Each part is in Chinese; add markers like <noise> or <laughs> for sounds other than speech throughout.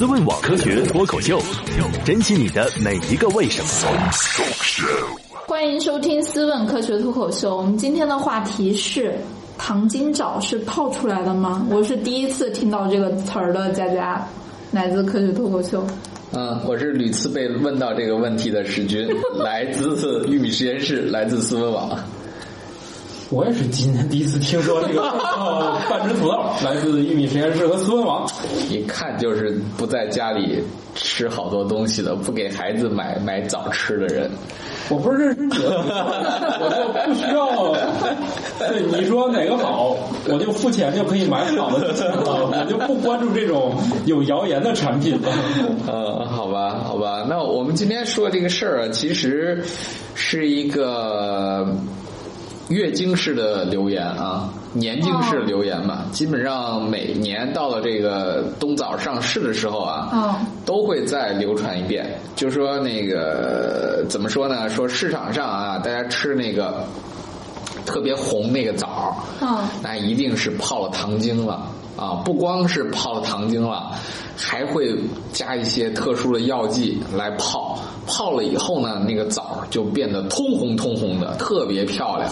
思问网科学脱口秀，珍惜你的每一个为什么。欢迎收听《思问科学脱口秀》。我们今天的话题是：糖精枣是泡出来的吗？我是第一次听到这个词儿的，佳佳，来自科学脱口秀。嗯，我是屡次被问到这个问题的史军，<laughs> 来自玉米实验室，来自思问网。我也是今天第一次听说这个 <laughs> 半只土豆，来自玉米实验室和思文王。一看就是不在家里吃好多东西的，不给孩子买买早吃的人。我不是认识你，<laughs> 我就不需要。对你说哪个好，我就付钱就可以买好的就行了，我就不关注这种有谣言的产品了。<laughs> 呃，好吧，好吧，那我们今天说这个事儿啊，其实是一个。月经式的留言啊，年经式留言嘛，基本上每年到了这个冬枣上市的时候啊，都会再流传一遍。就说那个怎么说呢？说市场上啊，大家吃那个特别红那个枣，那一定是泡了糖精了啊！不光是泡了糖精了，还会加一些特殊的药剂来泡。泡了以后呢，那个枣就变得通红通红的，特别漂亮，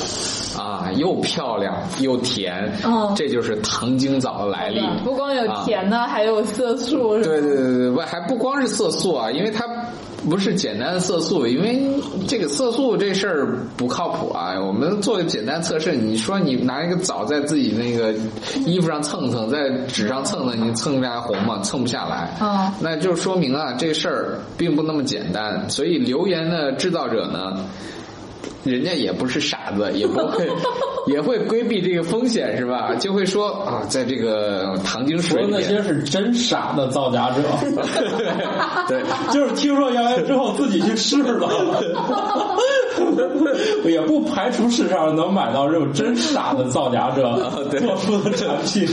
啊，又漂亮又甜，哦，这就是糖精枣的来历。不光有甜的，还有色素。对对对对，不还不光是色素啊，因为它不是简单的色素，因为这个色素这事儿不靠谱啊。我们做个简单测试，你说你拿一个枣在自己那个衣服上蹭蹭，在纸上蹭蹭，你蹭下来红吗？蹭不下来。嗯，那就说明啊，这事儿并不那么简单。所以留言的制造者呢，人家也不是傻子，也不会 <laughs> 也会规避这个风险，是吧？就会说啊，在这个糖精水里，那些是真傻的造假者，<laughs> 对，<laughs> 就是听说谣言之后自己去试了。也不排除市场上能买到这种真傻的造假者做出的产品，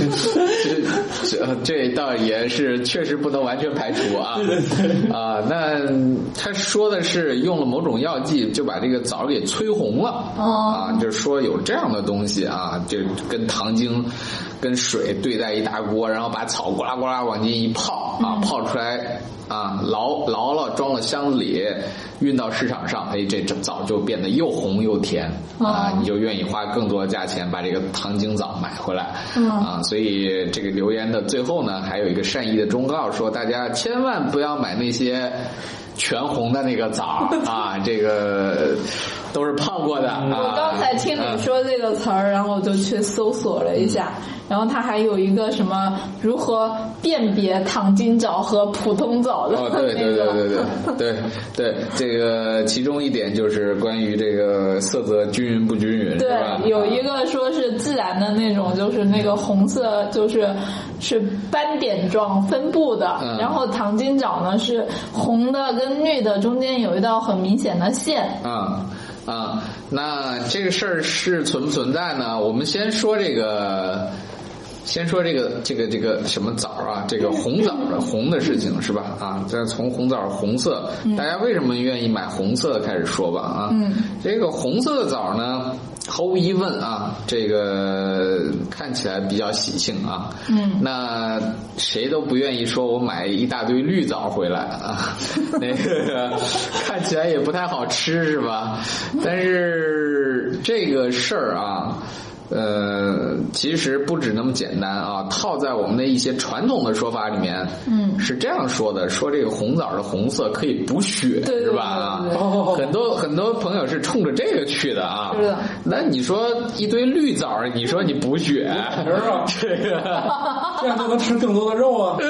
这这倒也是确实不能完全排除啊。啊，那他说的是用了某种药剂就把这个枣给催红了啊，就是说有这样的东西啊，就跟糖精跟水兑在一大锅，然后把草呱啦呱啦往进一泡啊，泡出来。啊，牢牢了装了箱子里，运到市场上，哎，这枣就变得又红又甜啊，你就愿意花更多的价钱把这个糖精枣买回来啊。所以这个留言的最后呢，还有一个善意的忠告，说大家千万不要买那些全红的那个枣啊，这个都是泡过的。我刚才听你说这个词儿，然后我就去搜索了一下。然后它还有一个什么如何辨别糖精枣和普通枣的？哦，对对对对对对对，这个其中一点就是关于这个色泽均匀不均匀，对，有一个说是自然的那种，就是那个红色就是是斑点状分布的，然后糖精枣呢是红的跟绿的中间有一道很明显的线。啊啊，那这个事儿是存不存在呢？我们先说这个。先说这个这个这个什么枣啊，这个红枣的红的事情是吧？啊，再从红枣红色，大家为什么愿意买红色的开始说吧？啊，这个红色的枣呢，毫无疑问啊，这个看起来比较喜庆啊。嗯，那谁都不愿意说我买一大堆绿枣回来啊，<laughs> 那个看起来也不太好吃是吧？但是这个事儿啊。呃，其实不止那么简单啊！套在我们的一些传统的说法里面，嗯，是这样说的：说这个红枣的红色可以补血，是吧？啊，很多很多朋友是冲着这个去的啊。是的。那你说一堆绿枣，你说你补血，<laughs> 这个 <laughs> 这样就能吃更多的肉啊？<laughs>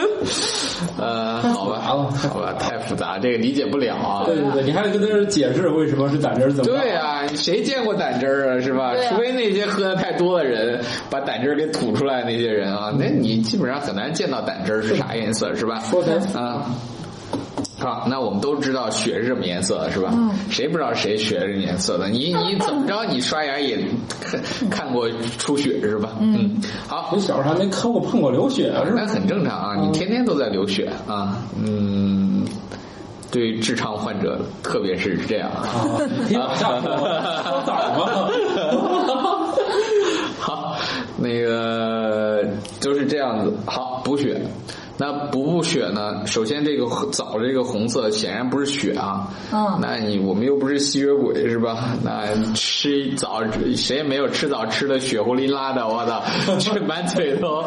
呃，好吧，好吧，太复杂，这个理解不了啊。对对对，你还得跟他解释为什么是胆汁怎么？对啊，谁见过胆汁啊？是吧？除非那些喝。太多的人把胆汁给吐出来，那些人啊，那你基本上很难见到胆汁是啥颜色，是吧？啊，好，那我们都知道血是什么颜色的，是吧？嗯。谁不知道谁血是颜色的？你你怎么着？你刷牙也看看过出血是吧？嗯。好，你小时候还没磕过碰过流血啊？那很正常啊，你天天都在流血啊。嗯，对痔疮患者特别是这样啊。说咋吗？好，那个就是这样子。好，补血。那补补血呢？首先这个枣这个红色显然不是血啊。嗯那你我们又不是吸血鬼是吧？那吃枣谁也没有吃枣吃的血糊淋拉的，我操，这满嘴都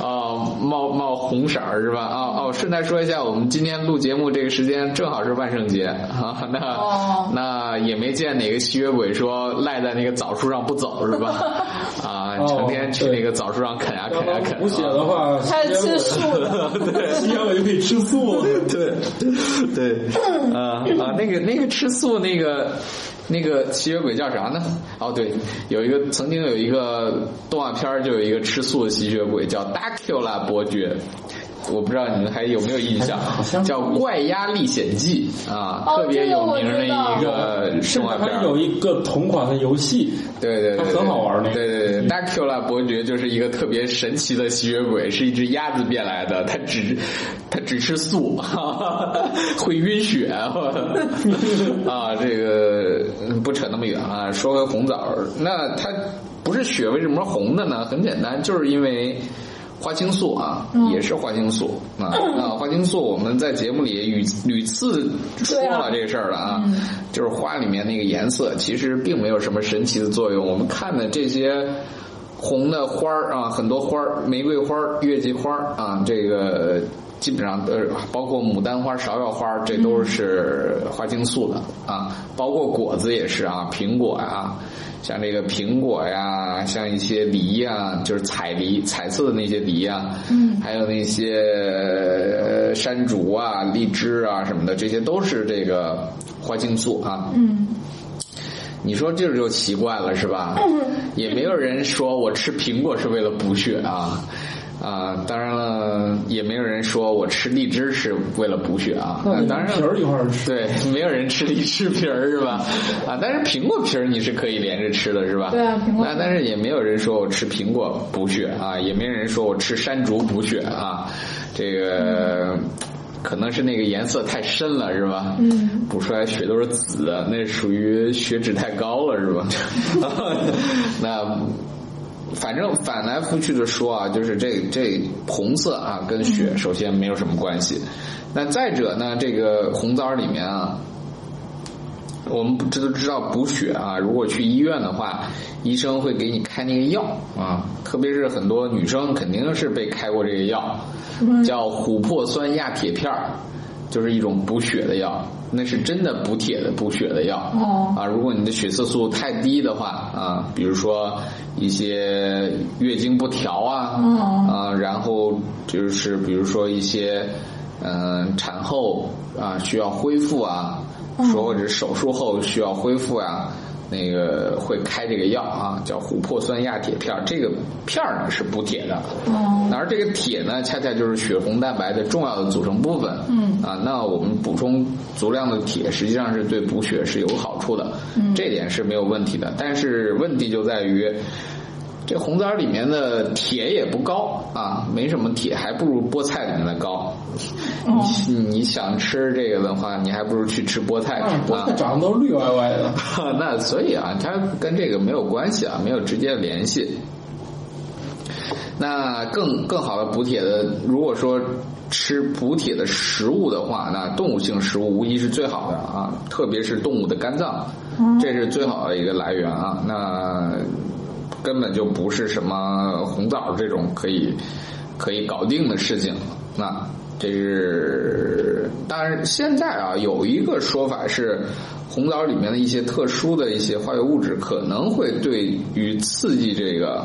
啊、冒冒红色儿是吧？啊哦，顺带说一下，我们今天录节目这个时间正好是万圣节啊，那、哦那也没见哪个吸血鬼说赖在那个枣树上不走是吧？<laughs> 啊，成天去那个枣树上啃呀啃呀啃。补血的话，他是吃素对，吸血鬼就可以吃素。对，对，啊啊，那个那个吃素那个那个吸血鬼叫啥呢？哦，对，有一个曾经有一个动画片就有一个吃素的吸血鬼叫 Dracula 伯爵。我不知道你们还有没有印象好像，叫《怪鸭历险记》啊，哦特别有名的一个动画片有一个同款的游戏，对对对，它很好玩那个对对对，Dracula 伯爵就是一个特别神奇的吸血鬼，是一只鸭子变来的，它只它只吃素，哈 <laughs> 哈会晕血。<laughs> 啊，这个嗯不扯那么远啊，说回红枣，那它不是血为什么红的呢？很简单，就是因为。花青素啊，也是花青素啊。<clears throat> 啊花青素我们在节目里屡屡次说了这个事儿了啊，就是花里面那个颜色其实并没有什么神奇的作用。我们看的这些红的花儿啊，很多花儿，玫瑰花儿、月季花儿啊，这个基本上呃，包括牡丹花、芍药花，这都是花青素的啊。包括果子也是啊，苹果啊、像这个苹果呀，像一些梨呀，就是彩梨、彩色的那些梨呀，嗯，还有那些呃山竹啊、荔枝啊什么的，这些都是这个花青素啊。嗯，你说这就奇怪了是吧？也没有人说我吃苹果是为了补血啊。啊，当然了，也没有人说我吃荔枝是为了补血啊。那当然皮儿一块儿吃。对，没有人吃荔枝皮儿是吧？啊，但是苹果皮儿你是可以连着吃的是吧？对啊苹果皮那但是也没有人说我吃苹果补血啊，也没有人说我吃山竹补血啊，这个。可能是那个颜色太深了，是吧？嗯，<laughs> 补出来血都是紫的，那属于血脂太高了，是吧？<laughs> 那反正反来覆去的说啊，就是这这红色啊跟血首先没有什么关系。那再者呢，这个红枣里面啊，我们这都知道补血啊，如果去医院的话，医生会给你开那个药啊，特别是很多女生肯定是被开过这个药，叫琥珀酸亚铁片儿。就是一种补血的药，那是真的补铁的、补血的药。哦啊，如果你的血色素太低的话啊，比如说一些月经不调啊，哦啊，然后就是比如说一些嗯、产后啊需要恢复啊，说或者手术后需要恢复啊。那个会开这个药啊，叫琥珀酸亚铁片儿，这个片儿呢是补铁的，嗯而这个铁呢，恰恰就是血红蛋白的重要的组成部分。嗯。啊，那我们补充足量的铁，实际上是对补血是有好处的，嗯。这点是没有问题的。但是问题就在于，这红枣里面的铁也不高啊，没什么铁，还不如菠菜里面的高。哦你你想吃这个的话，你还不如去吃菠菜菠菜。长得都绿歪歪的。<laughs> 那所以啊，它跟这个没有关系啊，没有直接的联系。那更更好的补铁的，如果说吃补铁的食物的话，那动物性食物无疑是最好的啊，特别是动物的肝脏，这是最好的一个来源啊。那根本就不是什么红枣这种可以可以搞定的事情。那这是当然，现在啊有一个说法是，红枣里面的一些特殊的一些化学物质可能会对于刺激这个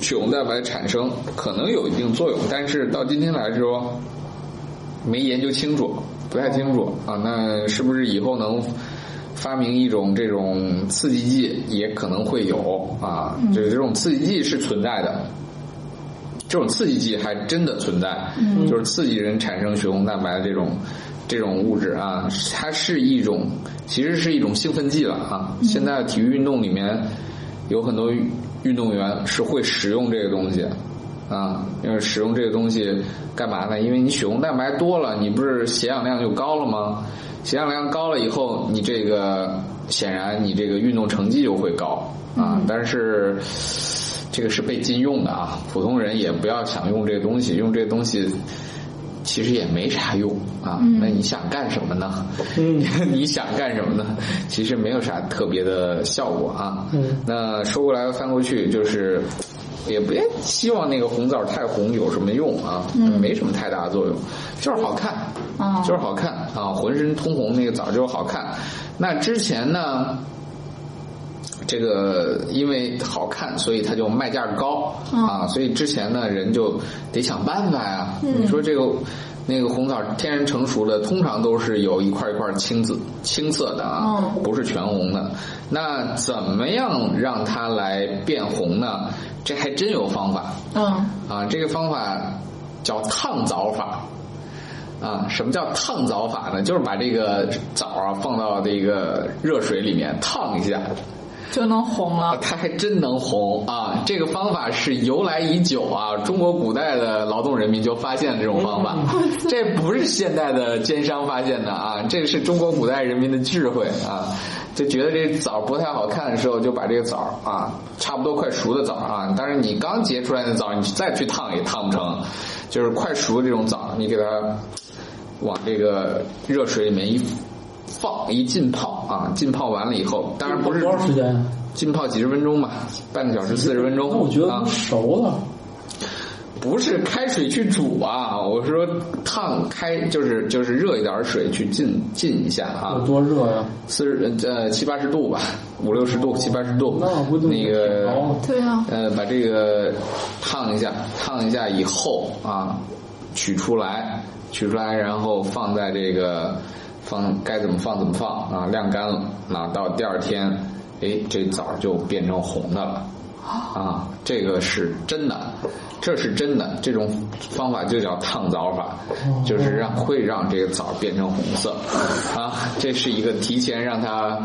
血红蛋白产生可能有一定作用，但是到今天来说没研究清楚，不太清楚啊。那是不是以后能发明一种这种刺激剂，也可能会有啊？就是这种刺激剂是存在的。这种刺激剂还真的存在，就是刺激人产生血红蛋白的这种这种物质啊，它是一种其实是一种兴奋剂了啊。现在体育运动里面有很多运动员是会使用这个东西啊，因为使用这个东西干嘛呢？因为你血红蛋白多了，你不是血氧量就高了吗？血氧量高了以后，你这个显然你这个运动成绩就会高啊，但是。这个是被禁用的啊，普通人也不要想用这个东西，用这个东西。其实也没啥用啊，那你想干什么呢？嗯，<laughs> 你想干什么呢？其实没有啥特别的效果啊。嗯，那说过来翻过去，就是也别希望那个红枣太红有什么用啊？嗯，没什么太大的作用，就是好看，啊，就是好看啊，浑身通红那个枣就是好看。那之前呢？这个因为好看，所以它就卖价高啊，所以之前呢人就得想办法呀。你说这个那个红枣天然成熟的，通常都是有一块一块青紫青色的啊，不是全红的。那怎么样让它来变红呢？这还真有方法。嗯啊，这个方法叫烫枣法啊。什么叫烫枣法呢？就是把这个枣啊放到这个热水里面烫一下。就能红了，它还真能红啊！这个方法是由来已久啊，中国古代的劳动人民就发现了这种方法，这不是现代的奸商发现的啊，这是中国古代人民的智慧啊！就觉得这枣不太好看的时候，就把这个枣啊，差不多快熟的枣啊，但是你刚结出来的枣，你再去烫也烫不成，就是快熟的这种枣，你给它往这个热水里面一。放一浸泡啊，浸泡完了以后，当然不是多长时间？浸泡几十分钟吧，半个小时、四十分钟。那我觉得熟了。不是开水去煮啊，我是说烫开，就是就是热一点水去浸浸一下啊。有多热呀？四十呃七八十度吧，五六十度七八十度。那不那个对啊。呃，把这个烫一下，烫一下以后啊，取出来，取出来，然后放在这个。放该怎么放怎么放啊，晾干了，那到第二天，哎，这枣就变成红的了，啊，这个是真的，这是真的，这种方法就叫烫枣法，就是让会让这个枣变成红色，啊，这是一个提前让它。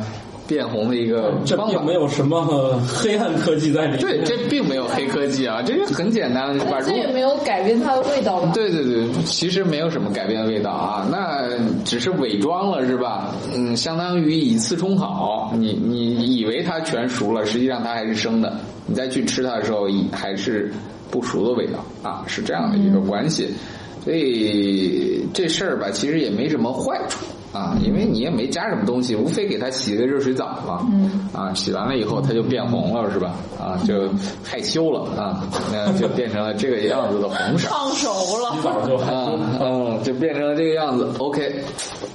变红的一个方法，没有什么黑暗科技在里面。对，这并没有黑科技啊，这个很简单，是吧？这也没有改变它的味道吧？对对对，其实没有什么改变味道啊，那只是伪装了，是吧？嗯，相当于以次充好，你你以为它全熟了，实际上它还是生的，你再去吃它的时候，还是不熟的味道啊，是这样的一个关系。所以这事儿吧，其实也没什么坏处。啊，因为你也没加什么东西，无非给它洗个热水澡嘛。嗯。啊，洗完了以后它就变红了，是吧？啊，就害羞了啊，那就变成了这个样子的红色。烫熟了。洗澡就啊，<laughs> 嗯，就变成了这个样子。OK，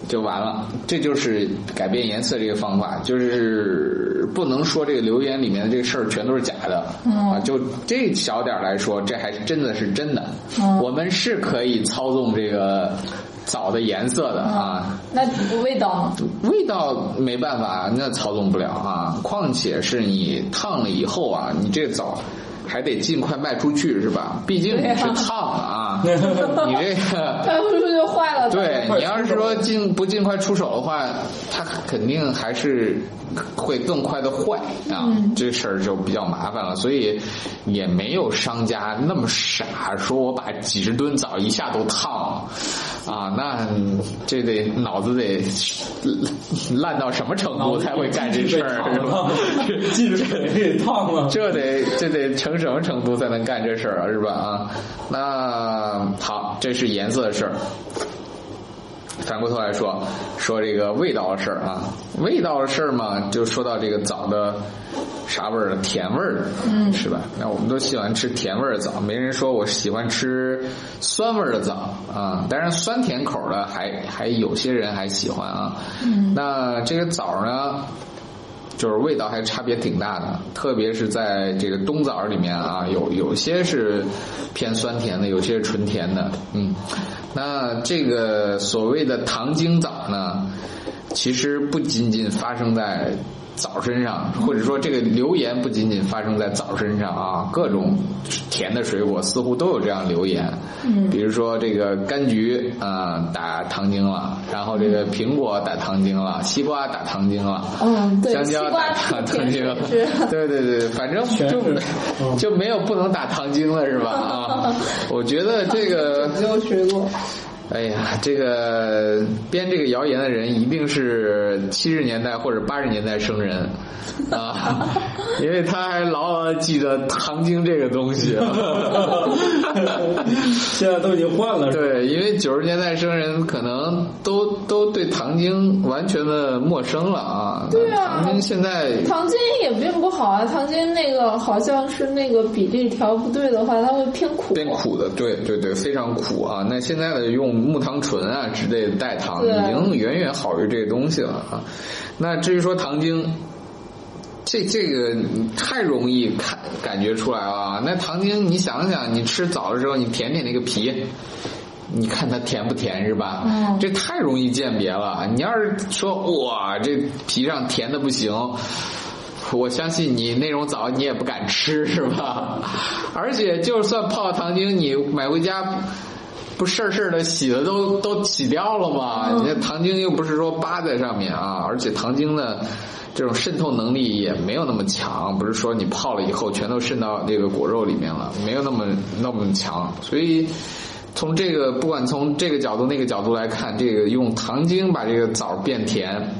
就完了。这就是改变颜色这个方法，就是不能说这个留言里面的这个事儿全都是假的。嗯。啊，就这小点来说，这还真的是真的。嗯。我们是可以操纵这个。枣的颜色的啊，那味道呢？味道没办法，那操纵不了啊。况且是你烫了以后啊，你这枣还得尽快卖出去是吧？毕竟你是烫啊，你这个 <laughs> 卖不出去就坏了。对你要是说尽不尽快出手的话，它肯定还是。会更快的坏啊，这事儿就比较麻烦了，所以也没有商家那么傻，说我把几十吨枣一下都烫啊，那这得脑子得烂到什么程度才会干这事儿？是吧？进水给烫了，这得这得成什么程度才能干这事儿啊？是吧？啊，那好，这是颜色的事儿。反过头来说，说这个味道的事儿啊，味道的事儿嘛，就说到这个枣的啥味儿甜味儿嗯，是吧？那我们都喜欢吃甜味儿的枣，没人说我喜欢吃酸味儿的枣啊。当然，酸甜口的还还有些人还喜欢啊。嗯，那这个枣呢？就是味道还差别挺大的，特别是在这个冬枣里面啊，有有些是偏酸甜的，有些是纯甜的，嗯，那这个所谓的糖精藻呢，其实不仅仅发生在。枣身上，或者说这个流言不仅仅发生在枣身上啊，各种甜的水果似乎都有这样流言。嗯，比如说这个柑橘啊打糖精了，然后这个苹果打糖精了，西瓜打糖精了，嗯，对，香蕉打糖精了，<laughs> 对对对，反正就就没有不能打糖精了是吧？啊，<laughs> 我觉得这个没有水果。哎呀，这个编这个谣言的人一定是七十年代或者八十年代生人啊，<laughs> 因为他还牢牢的记得《糖精》这个东西。<laughs> 现在都已经换了。对，因为九十年代生人可能都都对《糖精》完全的陌生了啊。对啊糖精现在糖精也并不好啊，糖精那个好像是那个比例调不对的话，它会偏苦。偏苦的，对对对，非常苦啊！那现在的用木糖醇啊之类的代糖，已经远远好于这个东西了啊。那至于说糖精，这这个太容易看感觉出来了啊。那糖精，你想想，你吃枣的时候，你舔舔那个皮。你看它甜不甜是吧？嗯这太容易鉴别了。你要是说哇，这皮上甜的不行，我相信你那种枣你也不敢吃是吧？而且就算泡糖精，你买回家不事儿事儿的洗的都都洗掉了吗？你这糖精又不是说扒在上面啊，而且糖精的这种渗透能力也没有那么强，不是说你泡了以后全都渗到这个果肉里面了，没有那么那么强，所以。从这个不管从这个角度那个角度来看，这个用糖精把这个枣变甜，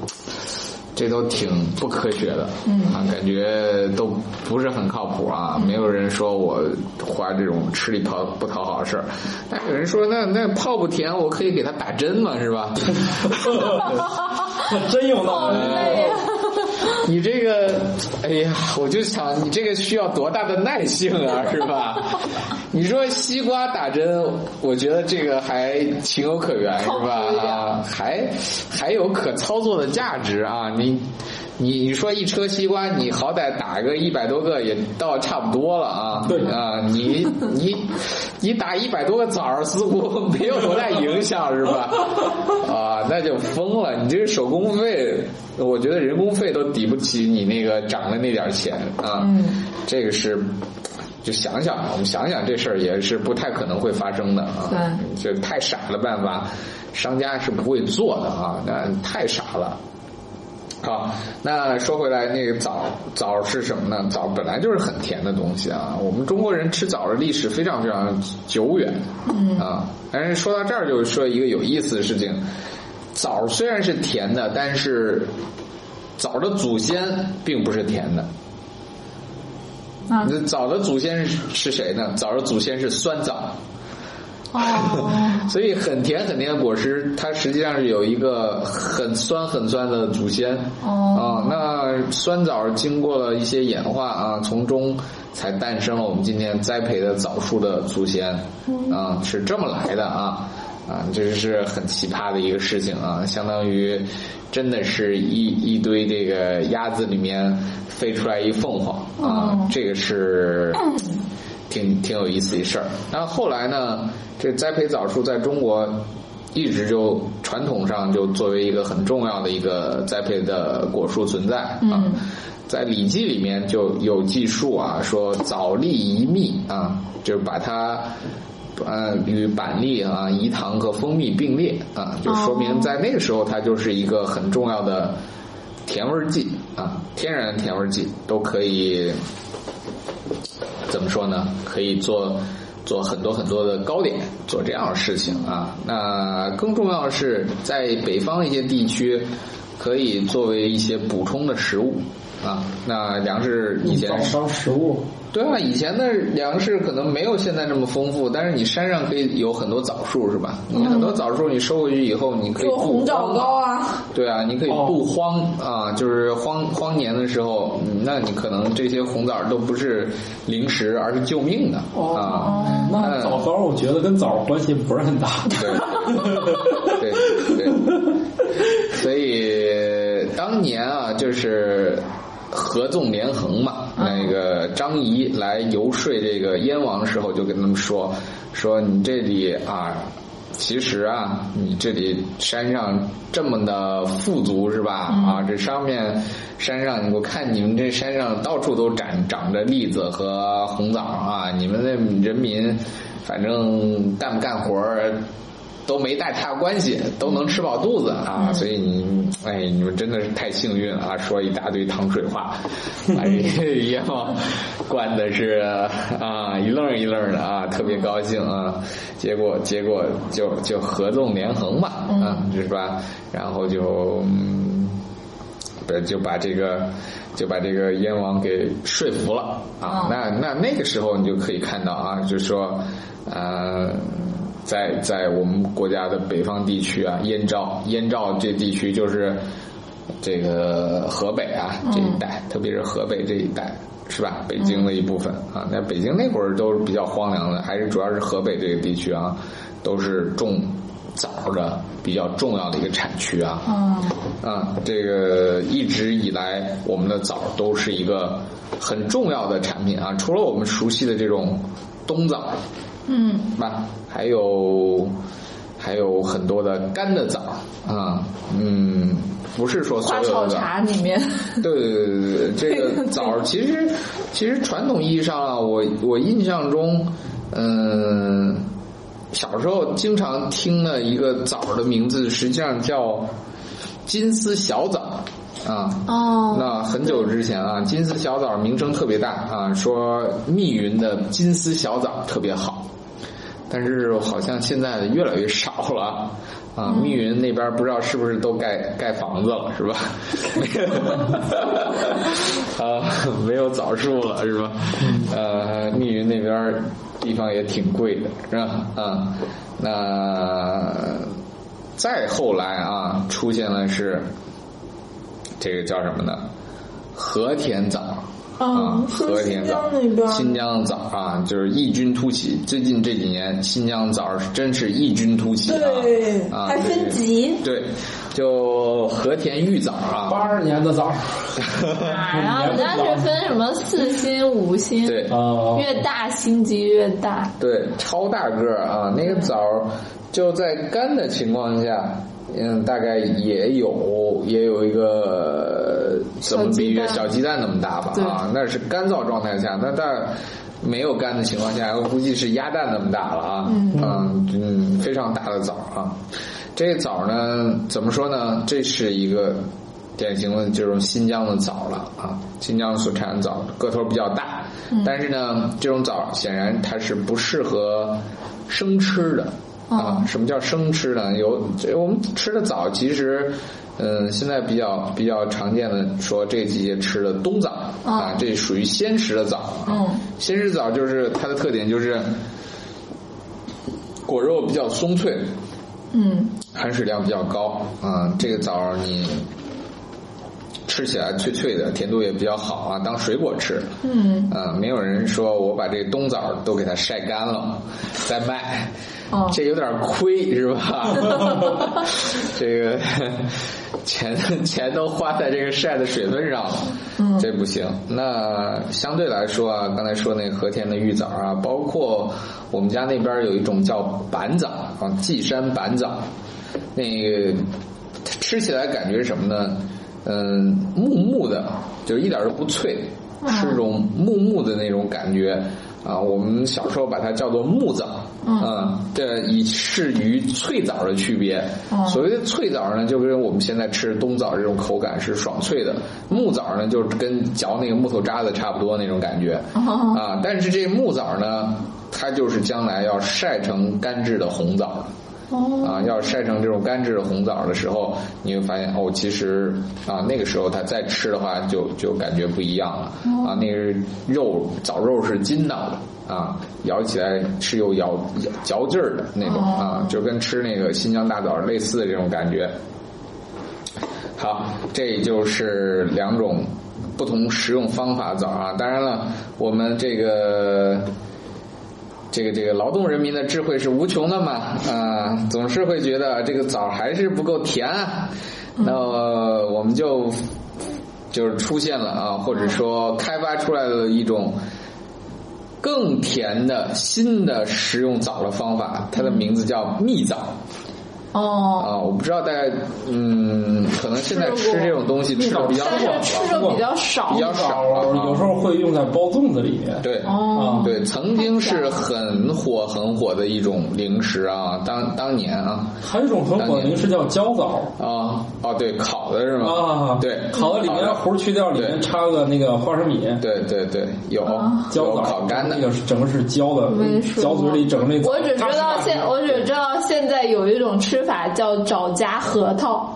这都挺不科学的，嗯啊，感觉都不是很靠谱啊。没有人说我花这种吃力讨不讨好的事儿，但有人说那那泡不甜，我可以给他打针嘛，是吧？<laughs> <laughs> 真有道理。你这个，哎呀，我就想你这个需要多大的耐性啊，是吧？你说西瓜打针，我觉得这个还情有可原，是吧啊，还还有可操作的价值啊！你你你说一车西瓜，你好歹打个一百多个也倒差不多了啊！对啊，你你你打一百多个枣儿，似乎没有多大影响，是吧？啊，那就疯了！你这个手工费，我觉得人工费都抵不起你那个涨的那点儿钱啊。嗯这个是。就想想，我们想想这事儿也是不太可能会发生的啊！这太傻的办法，商家是不会做的啊！那太傻了。好，那说回来，那个枣枣是什么呢？枣本来就是很甜的东西啊。我们中国人吃枣的历史非常非常久远，嗯啊。但是说到这儿，就说一个有意思的事情：枣虽然是甜的，但是枣的祖先并不是甜的。啊那枣的祖先是是谁呢？枣的祖先是酸枣。哦，<laughs> 所以很甜很甜的果实，它实际上是有一个很酸很酸的祖先。哦啊，那酸枣经过了一些演化啊，从中才诞生了我们今天栽培的枣树的祖先。啊，是这么来的啊啊，这是很奇葩的一个事情啊，相当于真的是一一堆这个鸭子里面飞出来一凤凰啊，哦这个是。<coughs> <laughs> 挺挺有意思一事儿。那后来呢，这栽培枣树在中国一直就传统上就作为一个很重要的一个栽培的果树存在啊。嗯在《礼记》里面就有记述啊，说枣栗宜蜜啊，就是把它。呃，与板栗啊、饴糖和蜂蜜并列啊，就说明在那个时候它就是一个很重要的甜味儿剂啊，天然甜味儿剂都可以怎么说呢？可以做做很多很多的糕点，做这样的事情啊。那更重要的是，在北方一些地区，可以作为一些补充的食物啊。那粮食以前早烧食物，对啊，以前的粮食可能没有现在这么丰富，但是你山上可以有很多枣树，是吧？你很多枣树你收回去以后，你可以做红枣荒糕啊，对啊，你可以哦度荒、啊，就是荒荒年的时候，嗯那你可能这些红枣都不是零食，而是救命的、哦啊。那枣糕我觉得跟枣关系不是很大。对对对，所以当年啊，就是合纵连横嘛。那个张仪来游说这个燕王的时候，就跟他们说说你这里啊。其实啊，你这里山上这么的富足是吧？啊，这上面山上，我看你们这山上到处都长长着栗子和红枣啊，你们那人民反正干不干活儿都没带太大关系，都能吃饱肚子啊，所以你哎，你们真的是太幸运了啊！<laughs> 说一大堆糖水话，<laughs> 把这个愿望灌的是啊一愣一愣的啊，特别高兴啊，结果结果就就合纵连横嘛啊，是吧？然后就嗯，不就把这个就把这个燕王给说服了啊。那那那个时候你就可以看到啊，就是说呃。在在我们国家的北方地区啊，燕赵燕赵这地区就是这个河北啊这一带，特别是河北这一带，是吧？北京的一部分啊。那北京那会儿都是比较荒凉的，还是主要是河北这个地区啊，都是种枣的比较重要的一个产区啊。啊，这个一直以来我们的枣都是一个很重要的产品啊，除了我们熟悉的这种冬枣。嗯，吧，还有还有很多的干的枣啊，嗯，不是说所有的花草茶里面，<laughs> 对对对对对，这个 <laughs> 枣其实其实传统意义上啊，我我印象中，嗯，小时候经常听的一个枣的名字，实际上叫金丝小枣。啊，哦，那很久之前啊，金丝小枣名声特别大啊，说密云的金丝小枣特别好。但是好像现在越来越少了啊！密云那边不知道是不是都盖盖房子了，是吧？<laughs> 啊，没有枣树了，是吧？呃，密云那边地方也挺贵的，是吧？啊，那再后来啊，出现了是这个叫什么呢？和田枣。啊，和田枣，新疆枣啊，就是异军突起。最近这几年，新疆枣真是异军突起啊！还分级。对，就和田玉枣啊，八二年的枣。然后人家是分什么四星、五星，对，越大星级越大。对，超大个啊！那个枣就在干的情况下。嗯，大概也有也有一个怎么比喻？小鸡蛋那么大吧？啊，那是干燥状态下，那但没有干的情况下，我估计是鸭蛋那么大了啊。嗯嗯，非常大的枣啊。这个枣呢，怎么说呢？这是一个典型的这种新疆的枣了啊。新疆所产的枣个头比较大，但是呢，这种枣显然它是不适合生吃的。啊，什么叫生吃呢？有我们吃的枣，其实，嗯，现在比较比较常见的说这季节吃的冬枣啊，这属于鲜食的枣。嗯，鲜食枣就是它的特点就是果肉比较松脆，嗯，含水量比较高啊。这个枣你吃起来脆脆的，甜度也比较好啊，当水果吃。嗯，啊，没有人说我把这冬枣都给它晒干了再卖。这有点亏是吧？<laughs> 这个 <laughs> 钱 <laughs> 钱都花在这个晒的水分上了，这不行。那相对来说啊，刚才说那个和田的玉枣啊，包括我们家那边有一种叫板枣啊，稷山板枣，那个吃起来感觉什么呢？嗯，木木的，就是一点都不脆，是种木木的那种感觉。啊，我们小时候把它叫做木枣，嗯，这以是与脆枣的区别。所谓的脆枣呢，就跟我们现在吃冬枣这种口感是爽脆的；木枣呢，就跟嚼那个木头渣子差不多那种感觉。啊，但是这木枣呢，它就是将来要晒成干制的红枣。啊，要晒成这种干制的红枣的时候，你会发现哦，其实啊，那个时候它再吃的话，就就感觉不一样了。啊，那个肉枣肉是筋道的啊，咬起来是有咬嚼劲儿的那种啊，就跟吃那个新疆大枣类似的这种感觉。好，这就是两种不同食用方法枣啊。当然了，我们这个。这个这个劳动人民的智慧是无穷的嘛啊，总是会觉得这个枣还是不够甜啊，那我们就就是出现了啊，或者说开发出来了一种更甜的新的食用枣的方法，它的名字叫蜜枣哦，啊，我不知道大家嗯，可能现在吃这种东西吃的比较但少是吃的比较少比。较少啊有时候会用在包粽子里面。对。哦，对，曾经是很火很火的一种零食啊，当当年啊还有一种很火的零食叫焦枣啊哦，对，烤的是吗？啊，对，烤的里面核去掉，里面插个那个花生米，对对对，有焦枣烤干的那，个是整个是焦的没，吃过嚼嘴里整个那。我只知道现我只知道现在有一种吃法叫枣夹核桃，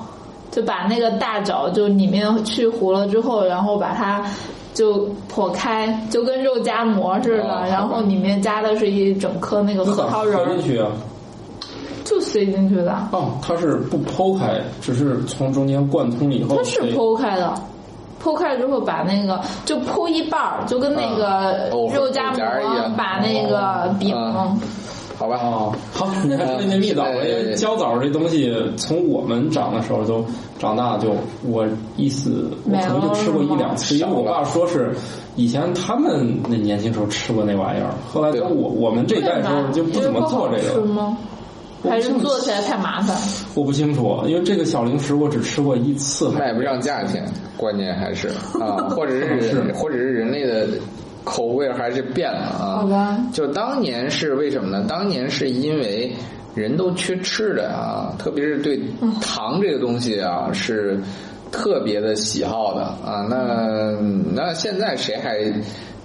就把那个大枣就里面去核了之后，然后把它就剖开，就跟肉夹馍似的，哦然后里面加的是一整颗那个核桃仁进去啊？就塞进去的。哦，它是不剖开，只是从中间贯通以后。它是剖开的，剖开之后把那个就剖一半儿，就跟那个肉夹馍样把那个饼。嗯好吧？哦，好，你还说那蜜枣，因为焦枣这东西，从我们长的时候都长大就，我意思我可能就吃过一两次，因为我爸说是以前他们那年轻时候吃过那玩意儿，后来等我我们这一代时候就不怎么做这个，是吗？还是做起来太麻烦？我不清楚，因为这个小零食我只吃过一次，卖不上价钱，关键还是啊，或者是是。或者是人类的口味还是变了啊。好吧就当年是为什么呢？当年是因为人都缺吃的啊，特别是对糖这个东西啊是特别的喜好的啊。那那现在谁还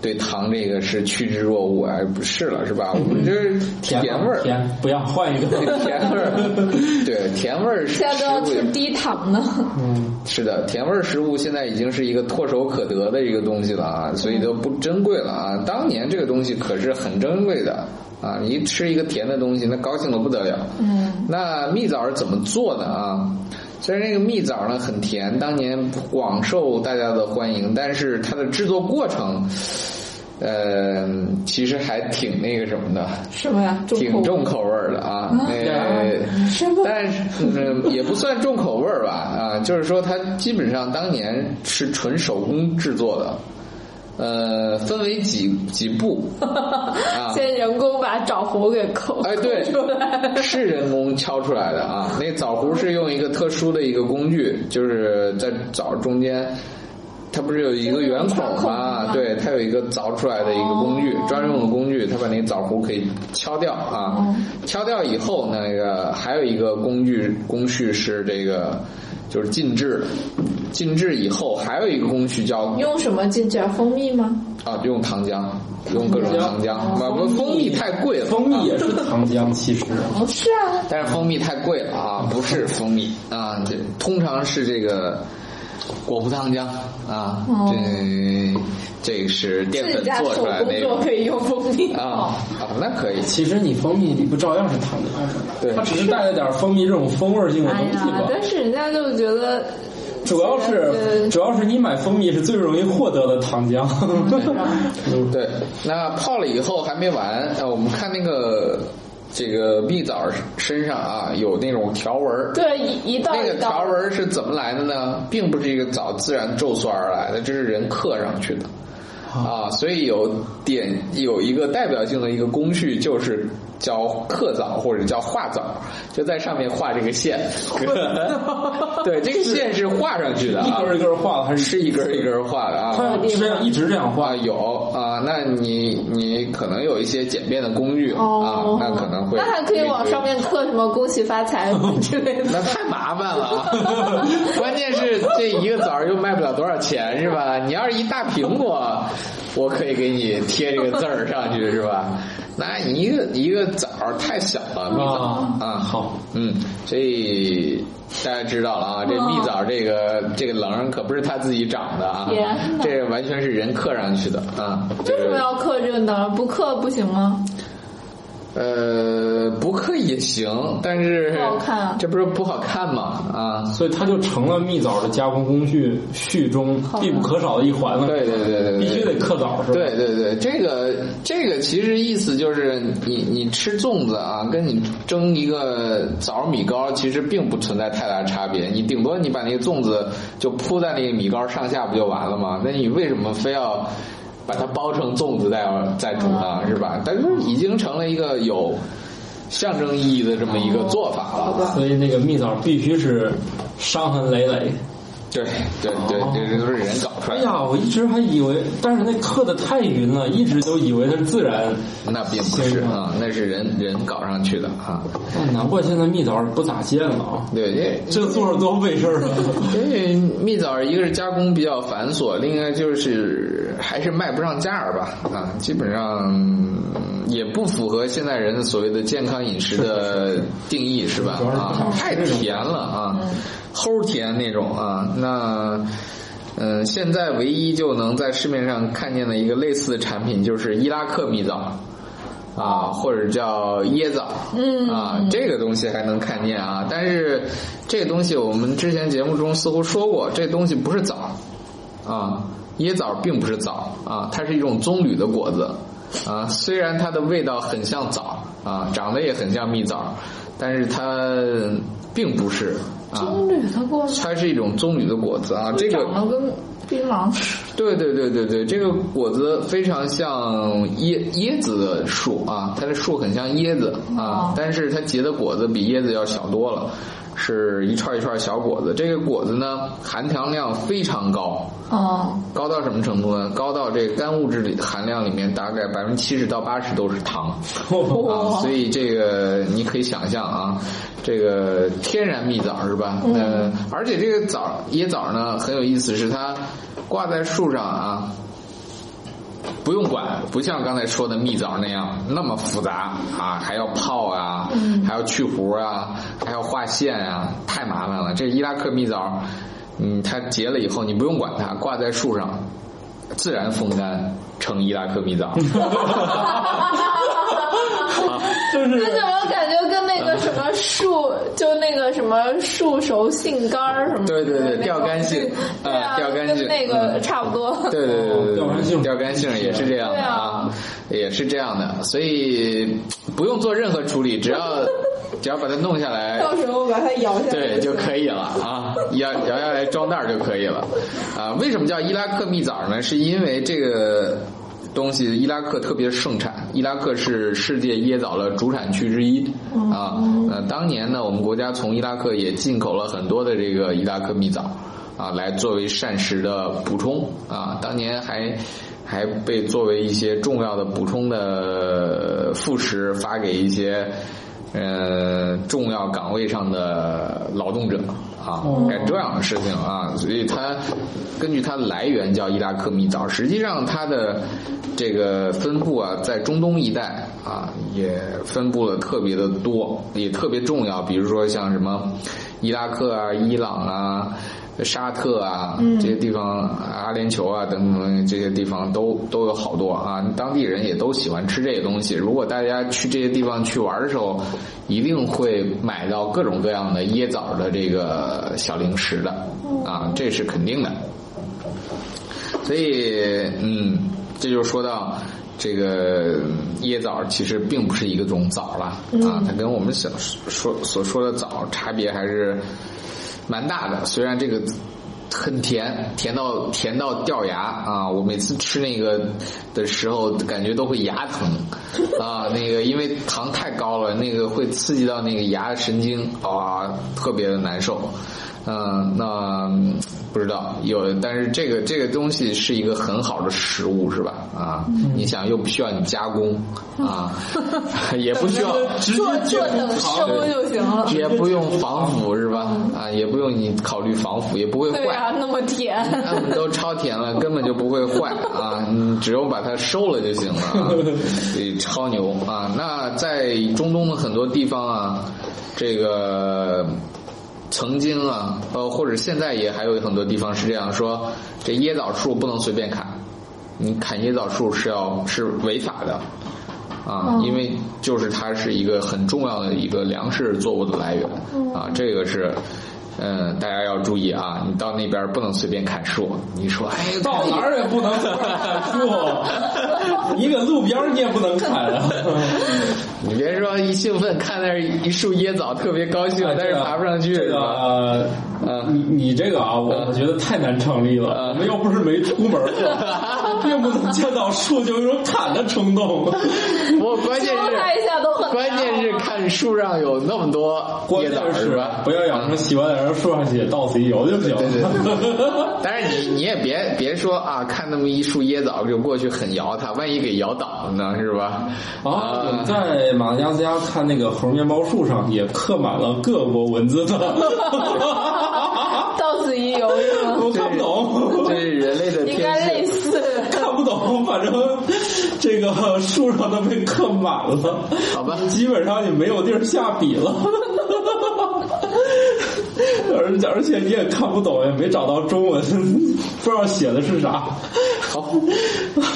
对糖这个是趋之若鹜啊？不是了，是吧？我们这是 <laughs> 甜甜味儿。甜，不要换一个甜味儿，<laughs> 对甜味儿是现在都要食物吃低糖的。嗯，是的，甜味儿食物现在已经是一个唾手可得的一个东西了啊，所以都不珍贵了啊。当年这个东西可是很珍贵的啊，你一吃一个甜的东西，那高兴的不得了。嗯，那蜜枣是怎么做的啊？虽然这个蜜枣呢很甜，当年广受大家的欢迎，但是它的制作过程，呃，其实还挺那个什么的，什么呀？挺重口口味儿的啊。啊呃，什么？但是、嗯、也不算重口味儿吧，啊，就是说它基本上当年是纯手工制作的，呃，分为几几步。<laughs> 啊，先人工把枣核给抠哎，对抠出来，是人工敲出来的啊。那枣核是用一个特殊的一个工具，就是在枣中间，它不是有一个圆孔吗？对，它有一个凿出来的一个工具，哦专用的工具，它把那个枣核可以敲掉啊。哦敲掉以后，那个还有一个工具工序是这个，就是浸制。浸制以后，还有一个工序叫用什么进去啊？蜂蜜吗？啊，用糖浆，用各种糖浆。哦不，蜂蜜太贵了，蜂蜜也是糖浆，其实哦，是啊，但是蜂蜜太贵了啊，不是蜂蜜啊，这通常是这个果葡糖浆啊，哦这这个是淀粉做出来的工那种可以用蜂蜜啊啊，那可以。其实你蜂蜜你不照样是糖浆？对它只是带了点蜂蜜这种风味性的东西吧，。但是人家就觉得主要是呃主要是你买蜂蜜是最容易获得的糖浆。嗯 <laughs> 对，那泡了以后还没完，呃，我们看那个这个蜜枣身上啊有那种条纹儿。对一一道那个条纹是怎么来的呢？并不是一个枣自然皱缩而来的，这是人刻上去的。啊，所以有点有一个代表性的一个工序，就是叫刻枣或者叫画枣，就在上面画这个线。<laughs> 对，这个线是画上去的啊，一根一根画的还是是一根一根画的啊。它是这样一直这样画啊，有啊，那你你可能有一些简便的工具、哦啊，那可能会那还可以往上面刻什么“恭喜发财 <laughs> ”之类的。那太麻烦了啊！<laughs> 关键是这一个枣儿又卖不了多少钱，是吧？你要是一大苹果，我可以给你贴这个字儿上去，是吧？<laughs> 那你一个一个枣儿太小了，蜜枣啊，好，嗯，所以大家知道了啊，这蜜枣这个这个棱儿可不是它自己长的啊这完全是人刻上去的啊。这个为什么要刻这个呢？不刻不行吗？呃，不刻也行，但是不好看啊这不是不好看吗？啊，所以它就成了蜜枣的加工工序序中必不可少的一环了。对对对对对，必须得刻枣是吧？对对对，这个这个其实意思就是你你吃粽子啊，跟你蒸一个枣米糕，其实并不存在太大差别。你顶多你把那个粽子就铺在那个米糕上下不就完了吗？那你为什么非要把它包成粽子再要再煮它？是吧？但是已经成了一个有象征意义的这么一个做法了。所以那个蜜枣必须是伤痕累累。对对对，这这都是人搞出来的。哎呀，我一直还以为，但是那刻的太匀了，一直都以为它是自然。那并不是啊，那是人人搞上去的啊。难怪现在蜜枣不咋见了啊。对对，这做着多费事儿啊。<laughs> 因为蜜枣一个是加工比较繁琐，另一个就是还是卖不上价儿吧啊，基本上也不符合现在人所谓的健康饮食的定义是吧？啊，太甜了啊。齁甜那种啊，那嗯，现在唯一就能在市面上看见的一个类似的产品就是伊拉克蜜枣啊，或者叫椰枣，嗯啊，这个东西还能看见啊。但是这个东西我们之前节目中似乎说过，这东西不是枣啊，椰枣并不是枣啊，它是一种棕榈的果子啊。虽然它的味道很像枣啊，长得也很像蜜枣，但是它并不是。棕榈的果子，它是一种棕榈的果子啊，这个长得跟槟榔似的。对对对对对，这个果子非常像椰椰子的树啊，它的树很像椰子啊，但是它结的果子比椰子要小多了。是一串一串小果子，这个果子呢含糖量非常高，哦，高到什么程度呢？高到这个干物质里的含量里面大概百分之七十到八十都是糖，<laughs> 啊，所以这个你可以想象啊，这个天然蜜枣是吧？嗯，而且这个枣椰枣呢很有意思，是它挂在树上啊。不用管，不像刚才说的蜜枣那样那么复杂啊，还要泡啊，还要去核啊，还要画线啊，太麻烦了。这伊拉克蜜枣，嗯，它结了以后你不用管它，挂在树上，自然风干成伊拉克蜜枣。<laughs> 就是这怎么感觉跟那个什么树，就那个什么树熟杏干什么？对对对，钓干杏啊，钓干杏那个差不多。对对对对，钓干杏，钓干杏也是这样的啊，也是这样的，所以不用做任何处理，只要只要把它弄下来，到时候把它摇下来，对就可以了啊，摇摇下来装袋就可以了啊。为什么叫伊拉克蜜枣呢？是因为这个。东西伊拉克特别盛产，伊拉克是世界椰枣的主产区之一啊。呃，当年呢，我们国家从伊拉克也进口了很多的这个伊拉克蜜枣啊，来作为膳食的补充啊。当年还还被作为一些重要的补充的副食发给一些呃重要岗位上的劳动者。啊，干这样的事情啊，所以它根据它的来源叫伊拉克蜜枣，实际上它的这个分布啊，在中东一带啊，也分布了特别的多，也特别重要。比如说像什么伊拉克啊、伊朗啊。沙特啊，这些地方，阿联酋啊等等这些地方都都有好多啊，当地人也都喜欢吃这些东西。如果大家去这些地方去玩的时候，一定会买到各种各样的椰枣的这个小零食的啊，这是肯定的。所以，嗯，这就说到这个椰枣其实并不是一个种枣了啊，它跟我们想说所说的枣差别还是。蛮大的，虽然这个很甜，甜到甜到掉牙啊！我每次吃那个的时候，感觉都会牙疼啊。那个因为糖太高了，那个会刺激到那个牙神经啊，特别的难受。嗯，那不知道有，但是这个这个东西是一个很好的食物，是吧？啊，你想又不需要你加工啊，<laughs> 也不需要 <laughs> 做做等收就行了，也不用防腐，是吧？啊，也不用你考虑防腐，也不会坏。对啊，那么甜，他们都超甜了，根本就不会坏啊！你只有把它收了就行了，所以超牛啊！那在中东的很多地方啊，这个。曾经啊，呃，或者现在也还有很多地方是这样说：这椰枣树不能随便砍，你砍椰枣树是要是违法的啊，因为就是它是一个很重要的一个粮食作物的来源啊，这个是。嗯，大家要注意啊！你到那边不能随便砍树。你说，哎，<laughs> 到哪儿也不能砍树，一个路边你也不能砍啊！<laughs> 你别说一兴奋看那一树椰枣特别高兴，但是爬不上去。这个你你这个啊，我我觉得太难成立了。我们又不是没出门过，<laughs> 并不能见到树就有种砍的冲动。我关键是一下都很关键是看树上有那么多椰枣是吧？不要养成喜欢在这树上写“到此一游”就行。对对对。<laughs> 但是你你也别别说啊，看那么一树椰枣就过去狠摇它，万一给摇倒了呢，是吧？啊，我们在马达加斯加看那个猴面包树上也刻满了各国文字的。<laughs> <laughs> 到此一游是吗？我看不懂，这是人类的应该类似，看不懂。反正这个树上都被刻满了，好吧？基本上也没有地儿下笔了。而而且你也看不懂，也没找到中文，不知道写的是啥。好，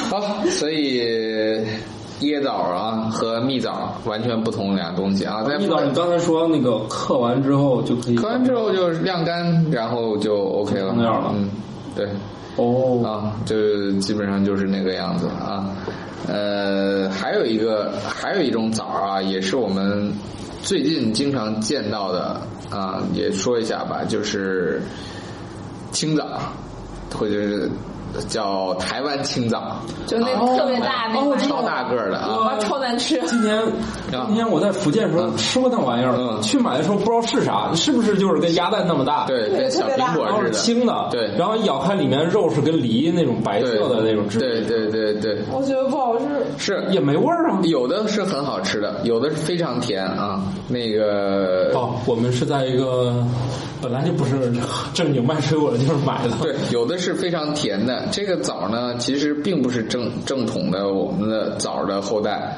好，所以。椰枣啊和蜜枣完全不同俩东西啊。蜜枣，你刚才说那个刻完之后就可以，刻完之后就晾干，然后就 OK 了。那样了，嗯，对。哦。啊，就基本上就是那个样子啊。呃，还有一个，还有一种枣啊，也是我们最近经常见到的啊，也说一下吧，就是青枣，或者是。叫台湾青枣，就那特别大那个超大个的啊，超难吃。今年今年我在福建的时候吃过那玩意儿，去买的时候不知道是啥，是不是就是跟鸭蛋那么大？对，跟小苹果似的，青的。对，然后咬开里面肉是跟梨那种白色的那种质对对对对。我觉得不好吃。是也没味儿啊。有的是很好吃的，有的是非常甜啊。那个哦，我们是在一个本来就不是正经卖水果的地方买的。对，有的是非常甜的。这个枣呢，其实并不是正正统的我们的枣的后代，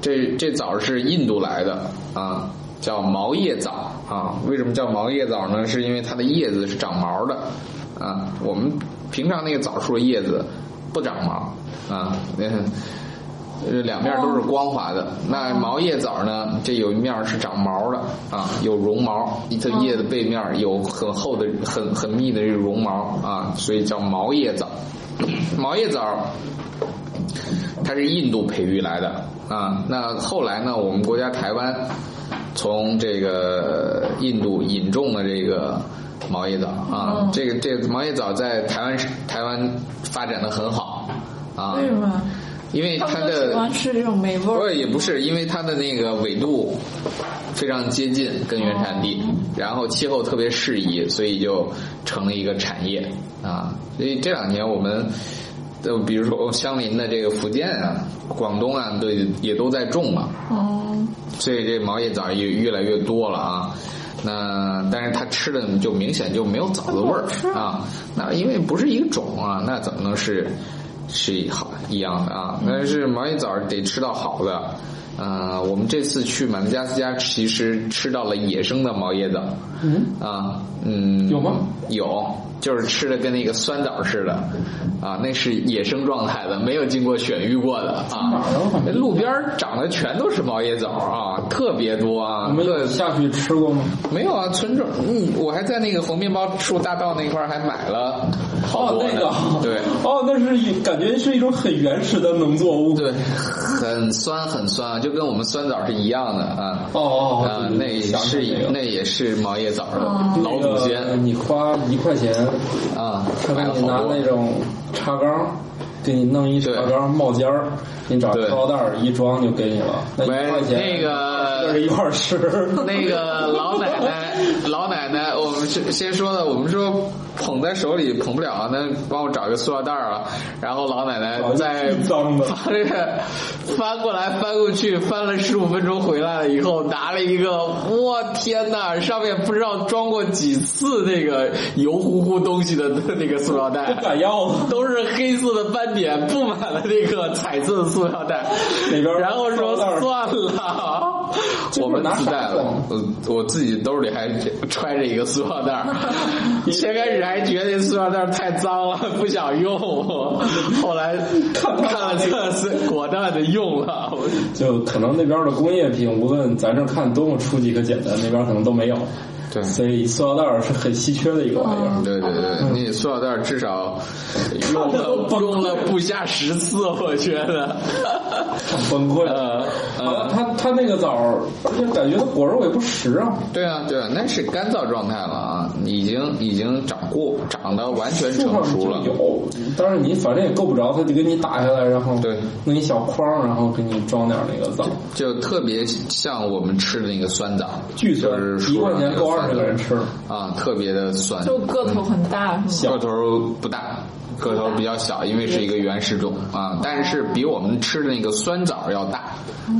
这这枣是印度来的啊，叫毛叶枣啊。为什么叫毛叶枣呢？是因为它的叶子是长毛的啊。我们平常那个枣树的叶子不长毛啊，两面都是光滑的。那毛叶枣呢，这有一面是长毛的啊，有绒毛，它叶子背面有很厚的、很很密的这个绒毛啊，所以叫毛叶枣。毛叶枣，它是印度培育来的啊。那后来呢，我们国家台湾从这个印度引种了这个毛叶枣啊。这个这个毛叶枣在台湾台湾发展的很好啊。为什么？因为它的喜欢吃这种美味。不是也不是，因为它的那个纬度非常接近跟原产地，然后气候特别适宜，所以就成了一个产业啊。所以这两年我们，就比如说相邻的这个福建啊、广东啊，都也都在种嘛。哦。所以这毛叶枣也越来越多了啊。那但是它吃的就明显就没有枣子味儿啊。那因为不是一个种啊，那怎么能是？是好一样的啊，但是毛叶枣得吃到好的，呃，我们这次去马达加斯加其实吃到了野生的毛椰枣，嗯，啊，嗯，有吗？有。就是吃的跟那个酸枣似的，啊，那是野生状态的，没有经过选育过的啊。那路边长的全都是毛叶枣啊，特别多啊。没有下去吃过吗？没有啊，纯种，嗯，我还在那个红面包树大道那块还买了好多那个，对，哦，那是一感觉是一种很原始的农作物，对，很酸很酸，就跟我们酸枣是一样的啊。哦哦，啊，那是那也是毛叶枣的老祖先，你花一块钱。啊，他给你拿那种茶缸，给你弄一茶缸冒尖儿，给你找塑料袋儿一装就给你了。那一块钱，那个一块吃。那个老奶奶，<laughs> 老奶奶，我们先先说的，我们说捧在手里捧不了，那帮我找一个塑料袋儿啊。然后老奶奶在翻这个翻过来翻过去，翻了十五分钟回来了以后，拿了一个，我天哪，上面不知道装过几次那个油乎乎东西的那个塑料袋，不敢要了，都是黑色的斑点，布满了那个彩色的塑料袋。里边，然后说算了，<laughs> 我们自带了，我我自己兜里还揣着一个塑料袋。<laughs> 先开始还觉得塑料袋太脏了，<laughs> 不想用，后来看看了这次，果断的用了。就可能那边的工业品，无论咱这看多么初级和简单，那边可能都没有。对所以塑料袋儿是很稀缺的一个玩意儿。对对对，你塑料袋至少用了 <laughs> 用了不下十次，<laughs> 我觉得。崩溃呃呃它它它那个枣儿，而且感觉它果肉也不实啊。对啊，对啊，那是干燥状态了啊，已经已经长过，长得完全成熟了。有，但是你反正也够不着，它就给你打下来，然后对弄一小筐，然后给你装点那个枣，就特别像我们吃的那个酸枣，巨酸就是，一块钱够二个人吃了。啊，特别的酸，就个头很大，是吗？个头不大，个头比较小，因为是一个原始种啊，但是比我们吃的那个酸枣要大，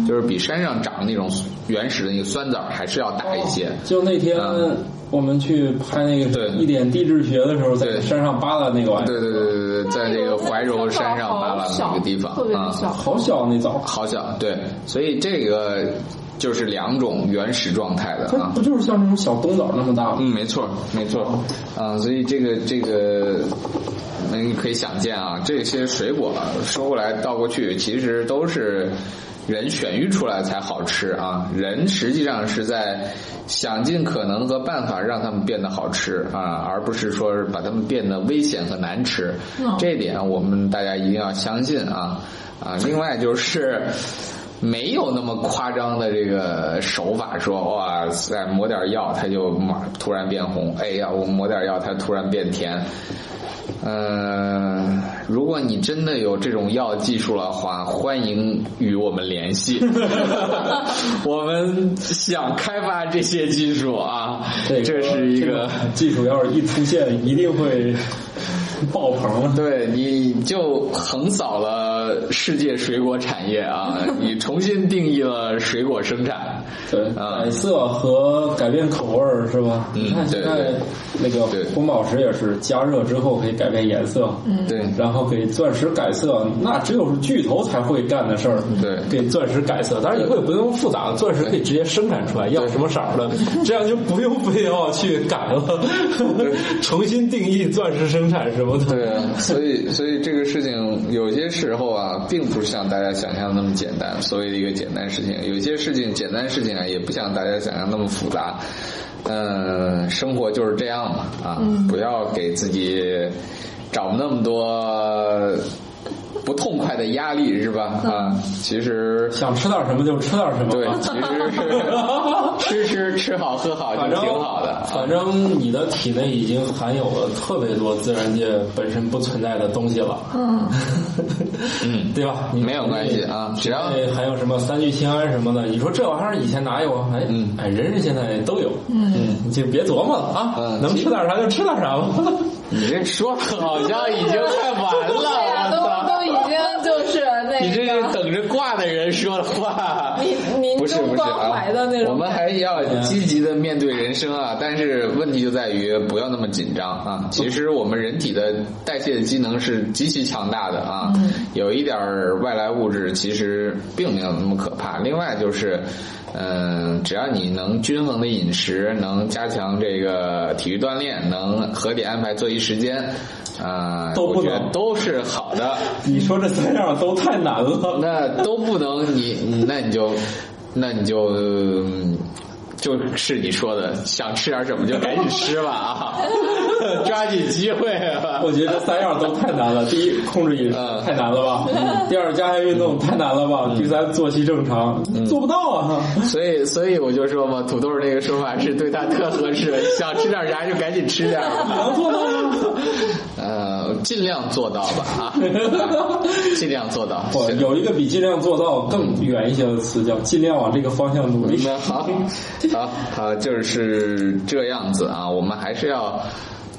就是比山上长的那种原始的那个酸枣还是要大一些。就那天嗯我们去拍那个对一点地质学的时候，在对山上扒拉那个玩意儿，对对对对对，在这个怀柔山上扒拉那个地方啊，小。好小那枣，好小，对，所以这个就是两种原始状态的啊它不。就是像那种小冬枣那么大吗？嗯，没错，没错，啊，所以这个这个，那你可以想见啊，这些水果收过来倒过去，其实都是人选育出来才好吃啊。人实际上是在想尽可能和办法让它们变得好吃啊，而不是说是把它们变得危险和难吃。嗯这一点我们大家一定要相信啊啊！另外就是。没有那么夸张的这个手法说，哇塞，抹点药它就马突然变红，哎呀，我抹点药它突然变甜。呃，如果你真的有这种药技术的话，欢迎与我们联系。<laughs> 我们想开发这些技术啊，这这是一个。技术，要是一出现，一定会爆棚了。对，你就横扫了世界水果产业啊！<laughs> 你重新定义了水果生产。对，啊改色和改变口味儿是吧？嗯你看现在那个红宝石也是加热之后可以改变颜色，嗯，对然后给钻石改色，那只有是巨头才会干的事儿。对给钻石改色，当然以后也不用复杂了，钻石可以直接生产出来，要什么色儿的，<laughs> 这样就不用非要去改了，<laughs> 重新定义钻石生产什么的。对啊，所以所以这个事情有些时候啊，并不是像大家想象的那么简单。所谓的一个简单事情，有些事情简单事情啊，也不像大家想象那么复杂。嗯，生活就是这样嘛啊，不要给自己找那么多不痛快的压力，是吧？啊，其实想吃点什么就吃点什么对吧，其实是 <laughs> 吃吃吃好喝好就挺好的。啊反正你的体内已经含有了特别多自然界本身不存在的东西了，嗯，<laughs> 嗯，对吧？你没有关系啊只要体内含有什么三聚氰胺什么的，你说这玩意儿以前哪有啊？哎，嗯哎，人人现在都有，嗯，你就别琢磨了啊，嗯能吃点啥就吃点啥吧。你这说好像已经快完了，<laughs> 对呀，都我操！都已经就是那你这是个等着挂的人说的话，民民不是不是啊我们还要积极的面对人生啊，<laughs> 但是问题就在于不要那么紧张啊。其实我们人体的代谢的机能是极其强大的啊，有一点儿外来物质其实并没有那么可怕。另外就是。嗯，只要你能均衡的饮食，能加强这个体育锻炼，能合理安排作息时间，啊、都不能都是好的。<laughs> 你说这三样都太难了。那都不能，你那你就，那你就，嗯就是你说的，想吃点什么就赶紧吃吧啊，<laughs> 抓紧机会啊。我觉得三样都太难了。第一，控制饮食嗯太难了吧？第二，加强运动太难了吧？第三，作息正常做不到啊。所以，所以我就说嘛，土豆这个说法是对他特合适，<laughs> 想吃点啥就赶紧吃点吧。能做到吗？呃，尽量做到吧啊，<laughs> 尽量做到。我有一个比尽量做到更远一些的词，叫尽量往这个方向努力。好，好，就是这样子啊。我们还是要，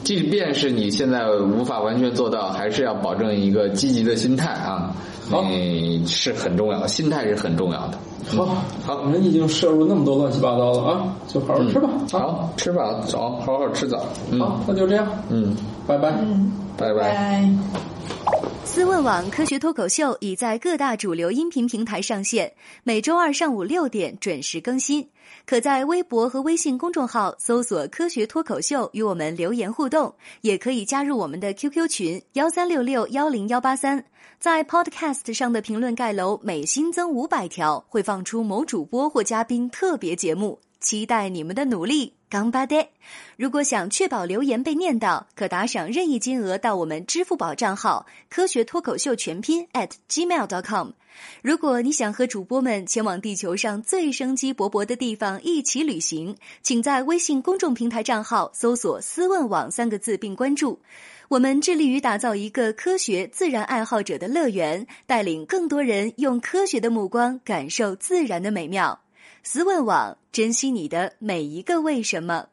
即便是你现在无法完全做到，还是要保证一个积极的心态啊。好嗯，是很重要的，心态是很重要的。好，好，我们已经摄入那么多乱七八糟了啊，就好好吃吧。啊，好，吃吧，早，好好吃早。嗯好，那就这样，嗯，拜拜。嗯拜。拜。思问网科学脱口秀已在各大主流音频平台上线，每周二上午六点准时更新。可在微博和微信公众号搜索“科学脱口秀”与我们留言互动，也可以加入我们的 QQ 群幺三六六幺零幺八三。在 Podcast 上的评论盖楼每新增五百条，会放出某主播或嘉宾特别节目。期待你们的努力。刚巴爹！如果想确保留言被念到，可打赏任意金额到我们支付宝账号“科学脱口秀全拼 ”at gmail.com。如果你想和主播们前往地球上最生机勃勃的地方一起旅行，请在微信公众平台账号搜索“思问网”三个字并关注。我们致力于打造一个科学自然爱好者的乐园，带领更多人用科学的目光感受自然的美妙。思问网，珍惜你的每一个为什么。